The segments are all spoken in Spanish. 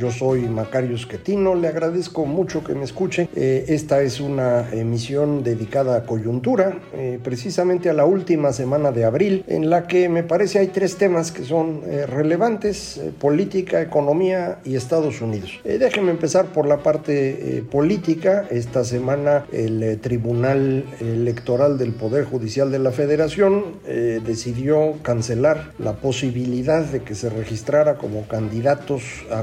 Yo soy Macario Esquetino, le agradezco mucho que me escuche. Eh, esta es una emisión dedicada a coyuntura, eh, precisamente a la última semana de abril, en la que me parece hay tres temas que son eh, relevantes, política, economía y Estados Unidos. Déjenme empezar por la parte política. Esta semana el Tribunal Electoral del Poder Judicial de la Federación decidió cancelar la posibilidad de que se registrara como candidatos a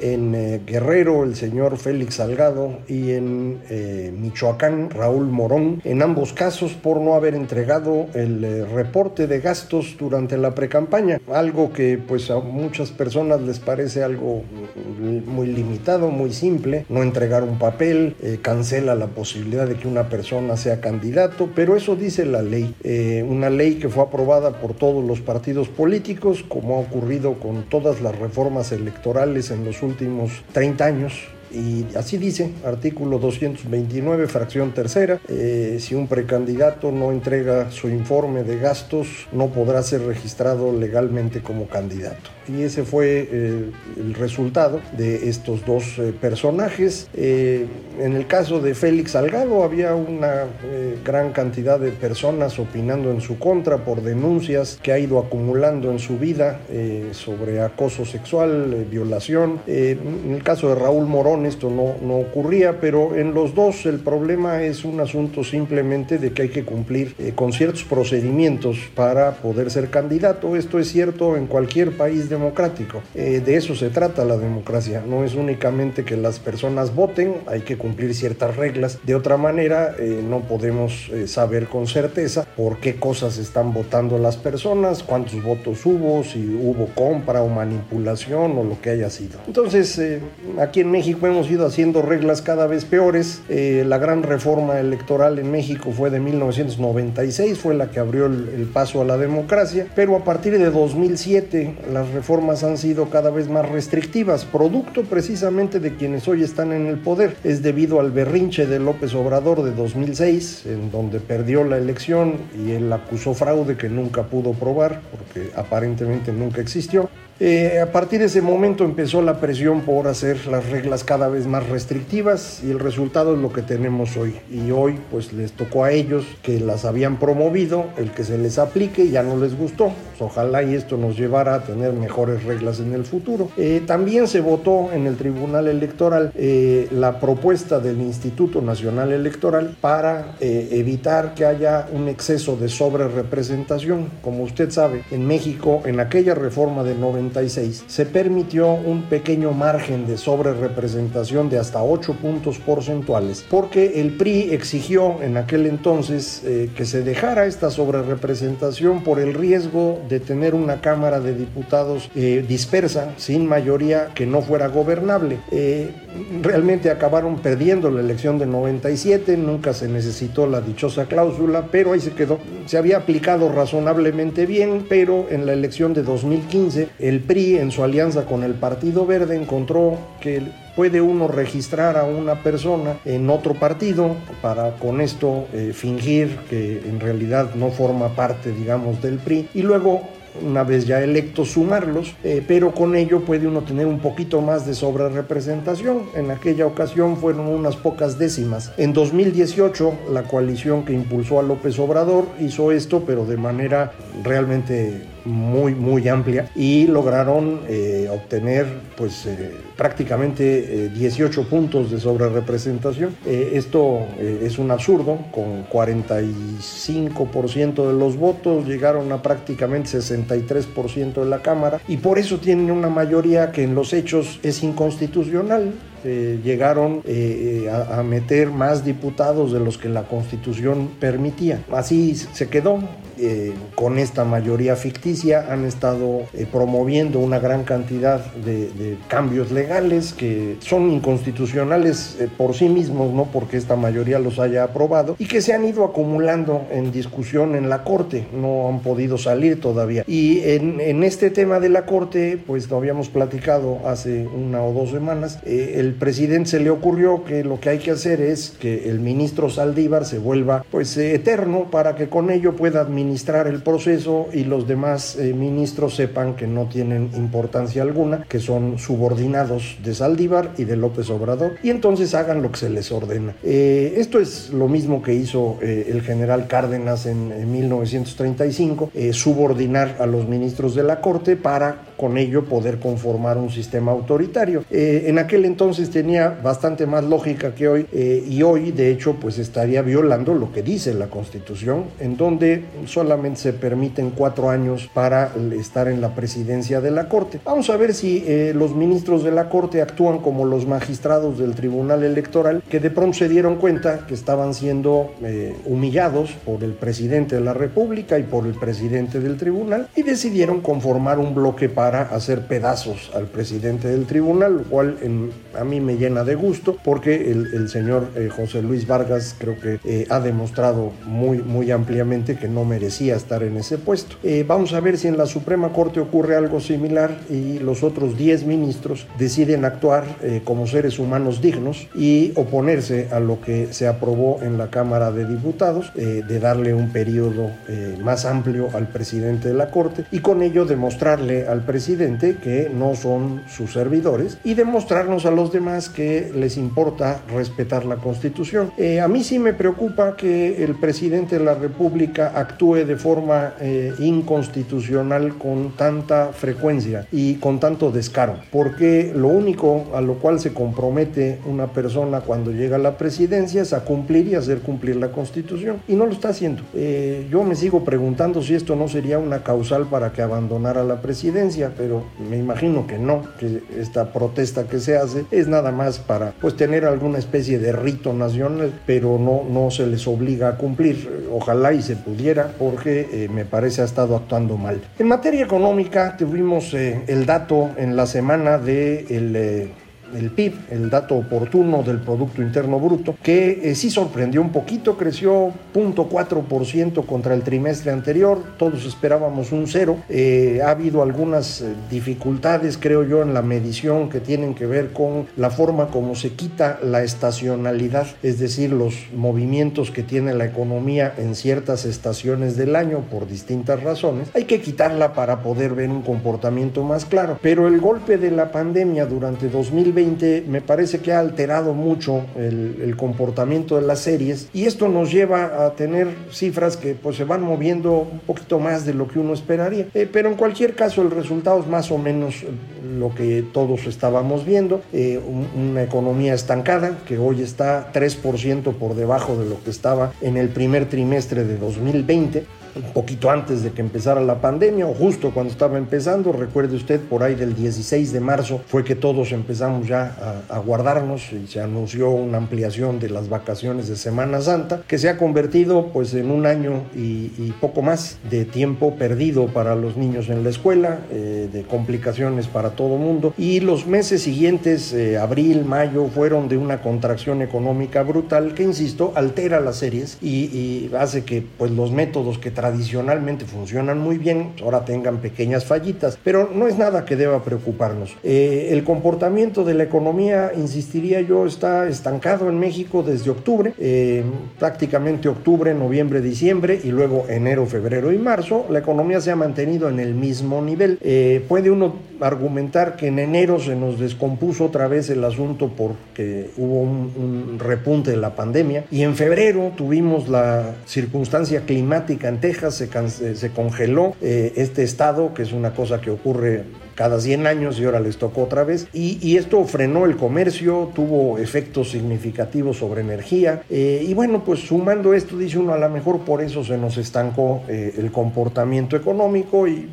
en eh, Guerrero el señor Félix Salgado y en eh, Michoacán Raúl Morón, en ambos casos por no haber entregado el eh, reporte de gastos durante la precampaña, algo que pues a muchas personas les parece algo muy limitado, muy simple, no entregar un papel, cancela la posibilidad de que una persona sea candidato, pero eso dice la ley, una ley que fue aprobada por todos los partidos políticos, como ha ocurrido con todas las reformas electorales en los últimos 30 años. Y así dice, artículo 229, fracción tercera, eh, si un precandidato no entrega su informe de gastos, no podrá ser registrado legalmente como candidato. Y ese fue eh, el resultado de estos dos eh, personajes. Eh, en el caso de Félix Salgado había una gran cantidad de personas opinando en su contra por denuncias que ha ido acumulando en su vida sobre acoso sexual, violación. En el caso de Raúl Morón esto no, no ocurría, pero en los dos el problema es un asunto simplemente de que hay que cumplir con ciertos procedimientos para poder ser candidato. Esto es cierto en cualquier país democrático. Eh, de eso se trata la democracia. No es únicamente que las personas voten, hay que cumplir ciertas reglas. De otra manera, eh, no podemos eh, saber con certeza por qué cosas están votando las personas, cuántos votos hubo, si hubo compra o manipulación o lo que haya sido. Entonces, aquí en México hemos ido haciendo reglas cada vez peores. La gran reforma electoral en México fue de 1996, fue la que abrió el, el paso a la democracia, pero a partir de 2007 las reformas han sido cada vez más restrictivas, producto precisamente de quienes hoy están en el poder. Es debido al berrinche de López Obrador de 2006, en donde perdió la elección y él acusó fraude que nunca pudo probar, porque aparentemente nunca existió. Eh, a partir de ese momento empezó la presión por hacer las reglas cada vez más restrictivas y el resultado es lo que tenemos hoy. Y hoy pues les tocó a ellos que las habían promovido, el que se les aplique ya no les gustó. Pues, ojalá y esto nos llevara a tener mejores reglas en el futuro. Eh, también se votó en el Tribunal Electoral eh, la propuesta del Instituto Nacional Electoral para evitar que haya un exceso de sobrerepresentación. Como usted sabe, en México en aquella reforma de 90 se permitió un pequeño margen de sobrerepresentación de hasta 8 puntos porcentuales, porque el PRI exigió en aquel entonces eh, que se dejara esta sobrerepresentación por el riesgo de tener una Cámara de Diputados eh, dispersa, sin mayoría, que no fuera gobernable. Eh, realmente acabaron perdiendo la elección del 97, nunca se necesitó la dichosa cláusula, pero ahí se quedó. Se había aplicado razonablemente bien, pero en la elección de 2015 el PRI en su alianza con el Partido Verde encontró que puede uno registrar a una persona en otro partido para con esto eh, fingir que en realidad no forma parte, digamos, del PRI y luego una vez ya electos sumarlos, eh, pero con ello puede uno tener un poquito más de sobrerepresentación. En aquella ocasión fueron unas pocas décimas. En 2018 la coalición que impulsó a López Obrador hizo esto, pero de manera realmente muy, muy amplia y lograron eh, obtener pues eh, prácticamente 18 puntos de sobrerepresentación. esto es un absurdo, con 45% de los votos llegaron a prácticamente 63% de la Cámara y por eso tienen una mayoría que en los hechos es inconstitucional. Eh, llegaron eh, a, a, meter más diputados de los que la constitución permitía. Así se quedó. Eh, con esta mayoría ficticia han estado eh, promoviendo una gran cantidad de, cambios legales que son inconstitucionales eh, por sí mismos, no porque esta mayoría los haya aprobado, y que se han ido acumulando en discusión en la Corte, no han podido salir todavía. Y en, en este tema de la Corte, pues lo habíamos platicado hace una o dos semanas, el presidente se le ocurrió que lo que hay que hacer es que el ministro Saldívar se vuelva pues eterno para que con ello pueda administrar el proceso y los demás eh, ministros sepan que no tienen importancia alguna, que son subordinados de Saldívar y de López Obrador, y entonces hagan lo que se les ordena. Eh, esto es lo mismo que hizo eh, el general Cárdenas en, en 1935, subordinar a los ministros de la Corte para con ello poder conformar un sistema autoritario. en aquel entonces tenía bastante más lógica que hoy y hoy de hecho pues estaría violando lo que dice la Constitución en donde solamente se permiten cuatro años para estar en la presidencia de la Corte. Vamos a ver si eh, los ministros de la Corte actúan como los magistrados del Tribunal Electoral que de pronto se dieron cuenta que estaban siendo eh, humillados por el presidente de la República y por el presidente del tribunal y decidieron conformar un bloque para hacer pedazos al presidente del tribunal, lo cual a mí me llena de gusto porque el, señor eh, José Luis Vargas creo que ha demostrado muy, muy ampliamente que no merecía estar en ese puesto. Eh, vamos a ver si en la Suprema Corte ocurre algo similar y los otros 10 ministros deciden actuar eh, como seres humanos dignos y oponerse a lo que se aprobó en la Cámara de Diputados, eh, de darle un periodo más amplio al presidente de la Corte y con ello demostrarle al presidente que no son sus servidores y demostrarnos a los demás que les importa respetar la Constitución. a mí sí me preocupa que el presidente de la República actúe de forma eh, inconstitucional con tanta frecuencia y con tanto descaro, porque lo único a lo cual se compromete una persona cuando llega a la presidencia es a cumplir y hacer cumplir la constitución, y no lo está haciendo. Eh, yo me sigo preguntando si esto no sería una causal para que abandonara la presidencia, pero me imagino que no, que esta protesta que se hace es nada más para pues tener alguna especie de rito nacional, pero no, no se les obliga a cumplir. Ojalá y se pudiera, porque eh, me parece ha estado actuando mal. En materia económica tuvimos eh, el dato en la semana de el, eh, el PIB, el dato oportuno del Producto Interno Bruto, que eh, sí sorprendió un poquito, creció 0.4% contra el trimestre anterior, todos esperábamos un cero. Eh, ha habido algunas eh, dificultades, creo yo, en la medición que tienen que ver con la forma como se quita la estacionalidad, es decir, los movimientos que tiene la economía en ciertas estaciones del año por distintas razones. Hay que quitarla para poder ver un comportamiento más claro, pero el golpe de la pandemia durante 2020 me parece que ha alterado mucho el, comportamiento de las series y esto nos lleva a tener cifras que pues se van moviendo un poquito más de lo que uno esperaría. Eh, pero en cualquier caso el resultado es más o menos lo que todos estábamos viendo, eh, una economía estancada que hoy está 3% por debajo de lo que estaba en el primer trimestre de 2020 un poquito antes de que empezara la pandemia o justo cuando estaba empezando. Recuerde usted, por ahí del 16 de marzo fue que todos empezamos ya a, guardarnos y se anunció una ampliación de las vacaciones de Semana Santa que se ha convertido pues en un año y, poco más de tiempo perdido para los niños en la escuela, eh, de complicaciones para todo mundo y los meses siguientes, eh, abril, mayo, fueron de una contracción económica brutal que, insisto, altera las series y, y hace que pues los métodos que tradicionalmente funcionan muy bien, ahora tengan pequeñas fallitas, pero no es nada que deba preocuparnos. Eh, el comportamiento de la economía, insistiría yo, está estancado en México desde octubre, eh, prácticamente octubre, noviembre, diciembre y luego enero, febrero y marzo. La economía se ha mantenido en el mismo nivel. Eh, puede uno argumentar que en enero se nos descompuso otra vez el asunto porque hubo un, repunte de la pandemia y en febrero tuvimos la circunstancia climática en Texas, se, congeló eh, este estado, que es una cosa que ocurre cada 100 años y ahora les tocó otra vez. Y, esto frenó el comercio, tuvo efectos significativos sobre energía. Eh, y bueno, pues sumando esto, dice uno, a lo mejor por eso se nos estancó eh, el comportamiento económico y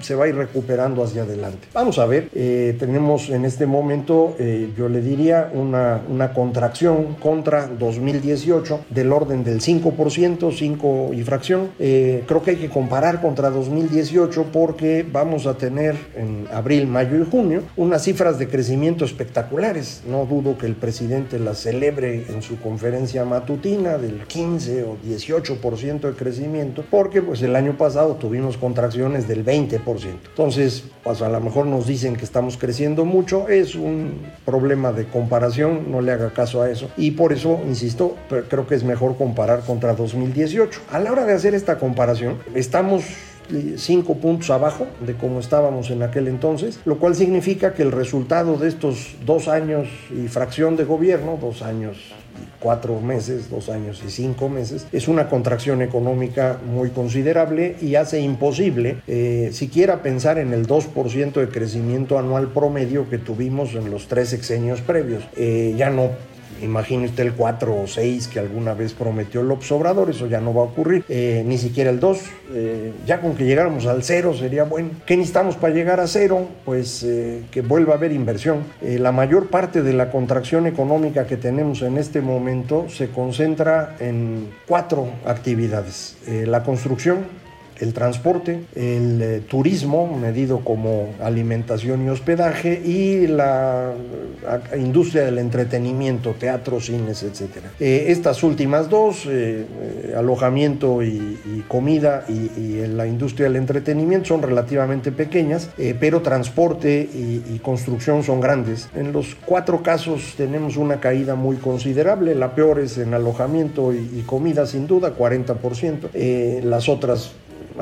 se va a ir recuperando hacia adelante. Vamos a ver, eh, tenemos en este momento, eh, yo le diría, una, una contracción contra 2018 del orden del 5%, 5 y fracción. Eh, creo que hay que comparar contra 2018 porque vamos a tener en abril, mayo y junio unas cifras de crecimiento espectaculares. No dudo que el presidente las celebre en su conferencia matutina del 15 o 18% de crecimiento, porque pues el año pasado tuvimos contracciones del 20 entonces, pues a lo mejor nos dicen que estamos creciendo mucho, es un problema de comparación, no le haga caso a eso. Y por eso, insisto, creo que es mejor comparar contra 2018. A la hora de hacer esta comparación, estamos cinco puntos abajo de como estábamos en aquel entonces, lo cual significa que el resultado de estos dos años y fracción de gobierno, dos años cuatro meses, dos años y cinco meses, es una contracción económica muy considerable y hace imposible eh, siquiera pensar en el 2% de crecimiento anual promedio que tuvimos en los tres sexenios previos. Eh, ya no Imagine usted el 4 o 6 que alguna vez prometió el Obrador, eso ya no va a ocurrir, eh, ni siquiera el 2. Eh, ya con que llegáramos al 0 sería bueno. ¿Qué necesitamos para llegar a 0? Pues eh, que vuelva a haber inversión. la mayor parte de la contracción económica que tenemos en este momento se concentra en cuatro actividades. la construcción, el transporte, el eh, turismo, medido como alimentación y hospedaje, y la industria del entretenimiento, teatro, cines, etc. Eh, estas últimas dos, eh, alojamiento y, comida y, la industria del entretenimiento son relativamente pequeñas, pero transporte y, construcción son grandes. En los cuatro casos tenemos una caída muy considerable, la peor es en alojamiento y, comida sin duda, 40%, las otras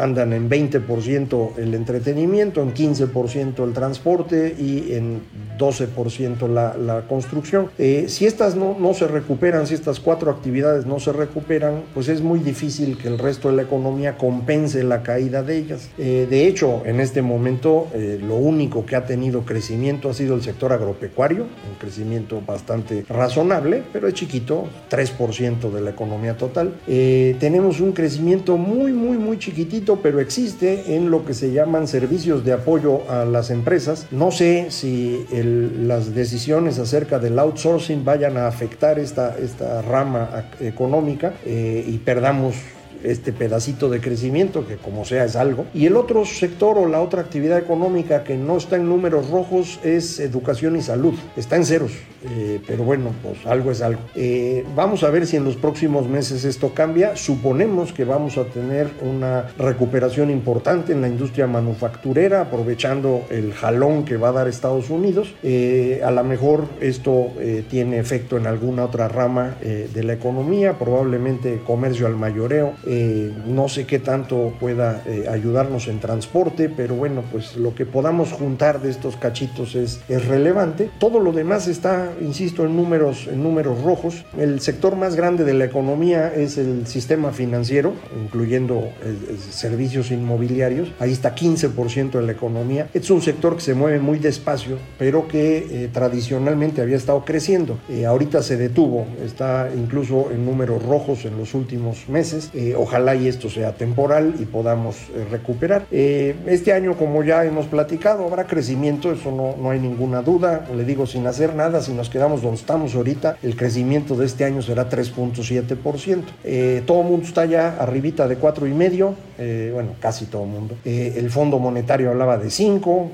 andan en 20% el entretenimiento, en 15% el transporte y en 12% la, construcción. Eh, si estas no, no, se recuperan, si estas cuatro actividades no se recuperan, pues es muy difícil que el resto de la economía compense la caída de ellas. Eh, de hecho, en este momento eh, lo único que ha tenido crecimiento ha sido el sector agropecuario, un crecimiento bastante razonable, pero es chiquito, 3% de la economía total. tenemos un crecimiento muy, muy, muy chiquitito, pero existe en lo que se llaman servicios de apoyo a las empresas. No sé si el las decisiones acerca del outsourcing vayan a afectar esta, esta rama económica eh, y perdamos este pedacito de crecimiento, que como sea es algo. Y el otro sector o la otra actividad económica que no está en números rojos es educación y salud. Está en ceros, eh, pero bueno, pues algo es algo. Eh, vamos a ver si en los próximos meses esto cambia. Suponemos que vamos a tener una recuperación importante en la industria manufacturera, aprovechando el jalón que va a dar Estados Unidos. Eh, a lo mejor esto tiene efecto en alguna otra rama de la economía, probablemente comercio al mayoreo eh, no sé qué tanto pueda eh, ayudarnos en transporte, pero bueno, pues lo que podamos juntar de estos cachitos es, es relevante. Todo lo demás está, insisto, en números, en números rojos. El sector más grande de la economía es el sistema financiero, incluyendo eh, servicios inmobiliarios. Ahí está 15% de la economía. Es un sector que se mueve muy despacio, pero que tradicionalmente había estado creciendo. ahorita se detuvo, está incluso en números rojos en los últimos meses ojalá y esto sea temporal y podamos eh, recuperar. Eh, este año, como ya hemos platicado, habrá crecimiento, eso no, no hay ninguna duda. Le digo, sin hacer nada, si nos quedamos donde estamos ahorita, el crecimiento de este año será 3.7%. Eh, todo el mundo está ya arribita de 4,5%, eh, bueno, casi todo el mundo. el Fondo Monetario hablaba de 5%.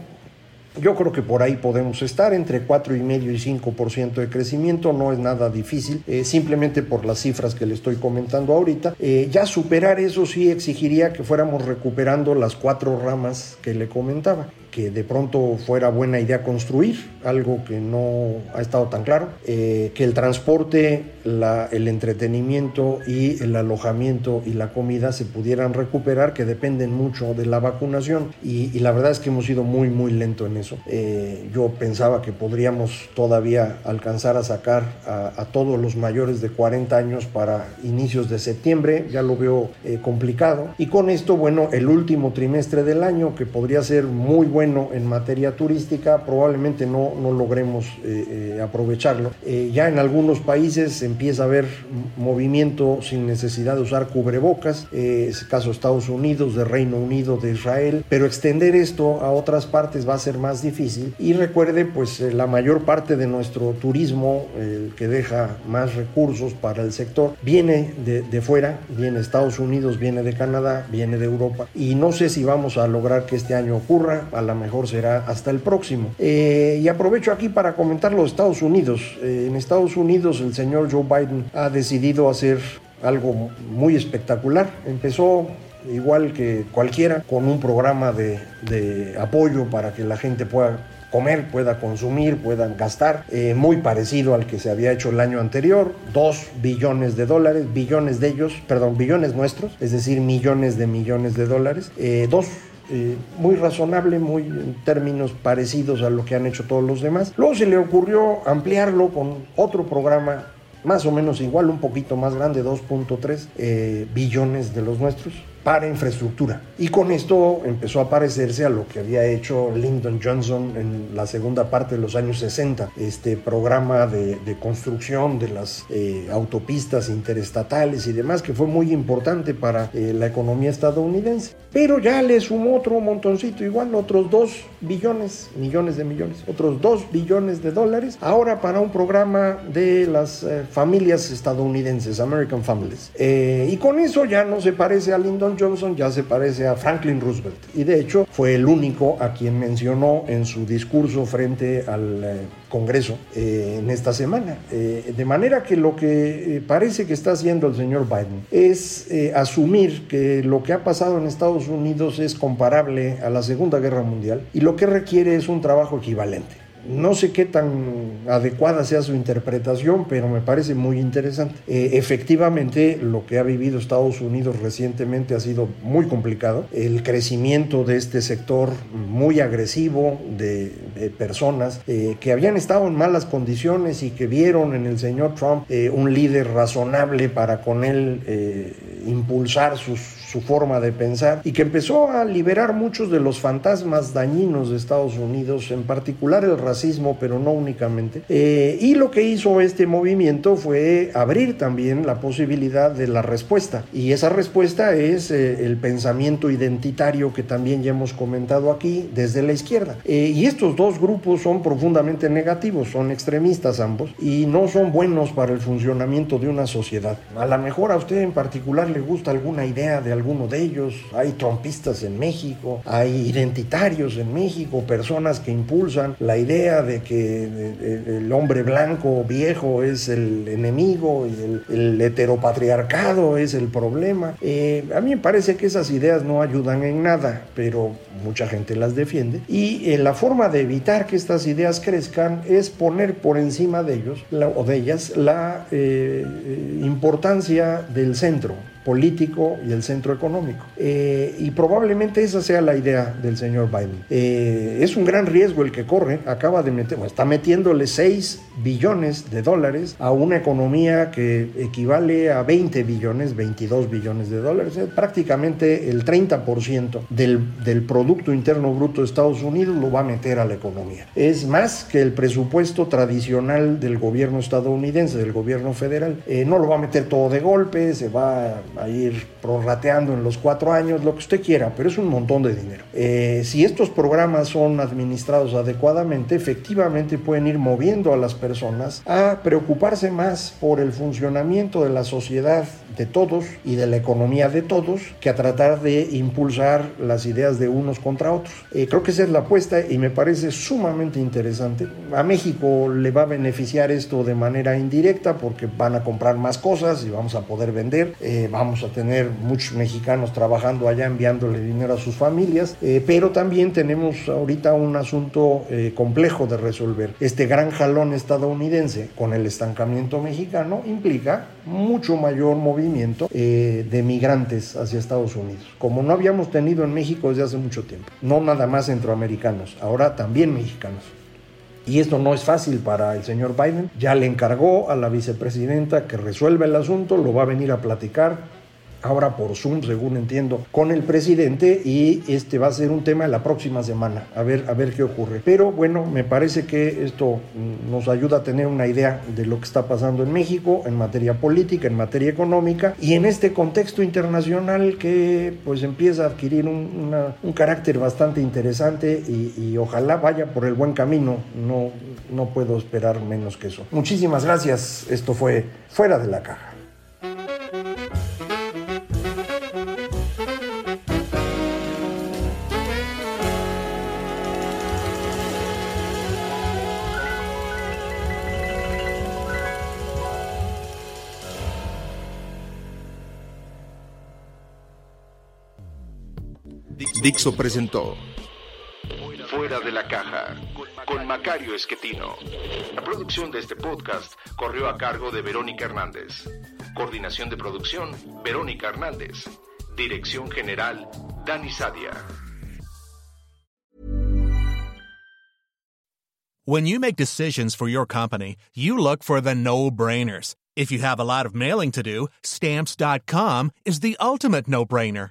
Yo creo que por ahí podemos estar entre 4,5 y 5% de crecimiento, no es nada difícil, eh, simplemente por las cifras que le estoy comentando ahorita. Eh, ya superar eso sí exigiría que fuéramos recuperando las cuatro ramas que le comentaba que de pronto fuera buena idea construir, algo que no ha estado tan claro, eh, que el transporte, el entretenimiento y el alojamiento y la comida se pudieran recuperar, que dependen mucho de la vacunación y, la verdad es que hemos ido muy, muy lento en eso. Eh, yo pensaba que podríamos todavía alcanzar a sacar a, a, todos los mayores de 40 años para inicios de septiembre, ya lo veo eh, complicado. Y con esto, bueno, el último trimestre del año, que podría ser muy bueno en materia turística, probablemente no, no logremos eh, aprovecharlo. ya en algunos países empieza a haber movimiento sin necesidad de usar cubrebocas, es el caso de Estados Unidos, de Reino Unido, de Israel, pero extender esto a otras partes va a ser más difícil. Y recuerde, pues la mayor parte de nuestro turismo, el que deja más recursos para el sector, viene de, de fuera, viene de Estados Unidos, viene de Canadá, viene de Europa. Y no sé si vamos a lograr que este año ocurra, a lo mejor será hasta el próximo. Eh, y aprovecho aquí para comentar los Estados Unidos. Eh, en Estados Unidos el señor Joe Biden ha decidido hacer algo muy espectacular. Empezó igual que cualquiera, con un programa de, de apoyo para que la gente pueda comer, pueda consumir, puedan gastar, eh, muy parecido al que se había hecho el año anterior, dos billones de dólares, billones de ellos, perdón, billones nuestros, es decir, millones de millones de dólares, eh, dos eh, muy razonable, muy en términos parecidos a lo que han hecho todos los demás. Luego se le ocurrió ampliarlo con otro programa más o menos igual, un poquito más grande, 2.3 billones de los nuestros para infraestructura. Y con esto empezó a parecerse a lo que había hecho Lyndon Johnson en la segunda parte de los años 60, este programa de, construcción de las eh, autopistas interestatales y demás, que fue muy importante para eh, la economía estadounidense. Pero ya le sumó otro montoncito, igual otros 2 billones, millones de millones, otros 2 billones de dólares, ahora para un programa de las eh, familias estadounidenses, American Families. y con eso ya no se parece a Lyndon Johnson ya se parece a Franklin Roosevelt y de hecho fue el único a quien mencionó en su discurso frente al eh, Congreso eh, en esta semana. Eh, de manera que lo que parece que está haciendo el señor Biden es asumir que lo que ha pasado en Estados Unidos es comparable a la Segunda Guerra Mundial y lo que requiere es un trabajo equivalente. No sé qué tan adecuada sea su interpretación, pero me parece muy interesante. Eh, efectivamente, lo que ha vivido Estados Unidos recientemente ha sido muy complicado. El crecimiento de este sector muy agresivo de, personas eh, que habían estado en malas condiciones y que vieron en el señor Trump eh, un líder razonable para con él impulsar sus su forma de pensar y que empezó a liberar muchos de los fantasmas dañinos de Estados Unidos, en particular el racismo, pero no únicamente. Eh, y lo que hizo este movimiento fue abrir también la posibilidad de la respuesta. Y esa respuesta es eh, el pensamiento identitario que también ya hemos comentado aquí desde la izquierda. Eh, y estos dos grupos son profundamente negativos, son extremistas ambos y no son buenos para el funcionamiento de una sociedad. A lo mejor a usted en particular le gusta alguna idea de alguno de ellos, hay trompistas en México, hay identitarios en México, personas que impulsan la idea de que el hombre blanco viejo es el enemigo y el, heteropatriarcado es el problema. Eh, a mí me parece que esas ideas no ayudan en nada, pero mucha gente las defiende. Y eh, la forma de evitar que estas ideas crezcan es poner por encima de ellos o de ellas la eh, importancia del centro político y el centro económico. Eh, y probablemente esa sea la idea del señor Biden. Eh, es un gran riesgo el que corre, acaba de meter, está metiéndole 6 billones de dólares a una economía que equivale a 20 billones, 22 billones de dólares, es prácticamente el 30% del, del Producto Interno Bruto de Estados Unidos lo va a meter a la economía. Es más que el presupuesto tradicional del gobierno estadounidense, del gobierno federal. Eh, no lo va a meter todo de golpe, se va a ir prorrateando en los cuatro años, lo que usted quiera, pero es un montón de dinero. Eh, si estos programas son administrados adecuadamente, efectivamente pueden ir moviendo a las personas a preocuparse más por el funcionamiento de la sociedad de todos y de la economía de todos que a tratar de impulsar las ideas de unos contra otros. Eh, creo que esa es la apuesta y me parece sumamente interesante. A México le va a beneficiar esto de manera indirecta porque van a comprar más cosas y vamos a poder vender. Eh, vamos a tener muchos mexicanos trabajando allá enviándole dinero a sus familias, eh, pero también tenemos ahorita un asunto complejo de resolver. Este gran jalón estadounidense con el estancamiento mexicano implica mucho mayor movimiento de migrantes hacia Estados Unidos, como no habíamos tenido en México desde hace mucho tiempo. No nada más centroamericanos, ahora también mexicanos. Y esto no es fácil para el señor Biden. Ya le encargó a la vicepresidenta que resuelva el asunto, lo va a venir a platicar ahora por Zoom, según entiendo, con el presidente y este va a ser un tema la próxima semana, a ver, a ver qué ocurre. Pero bueno, me parece que esto nos ayuda a tener una idea de lo que está pasando en México en materia política, en materia económica y en este contexto internacional que pues empieza a adquirir un, un carácter bastante interesante y, ojalá vaya por el buen camino, no, no puedo esperar menos que eso. Muchísimas gracias, esto fue Fuera de la Caja. Dixo presentó Fuera de la caja con Macario Esquetino. La producción de este podcast corrió a cargo de Verónica Hernández. Coordinación de producción, Verónica Hernández. Dirección General, Dani Sadia. When you make decisions for your company, you look for the no-brainers. If you have a lot of mailing to do, stamps.com is the ultimate no-brainer.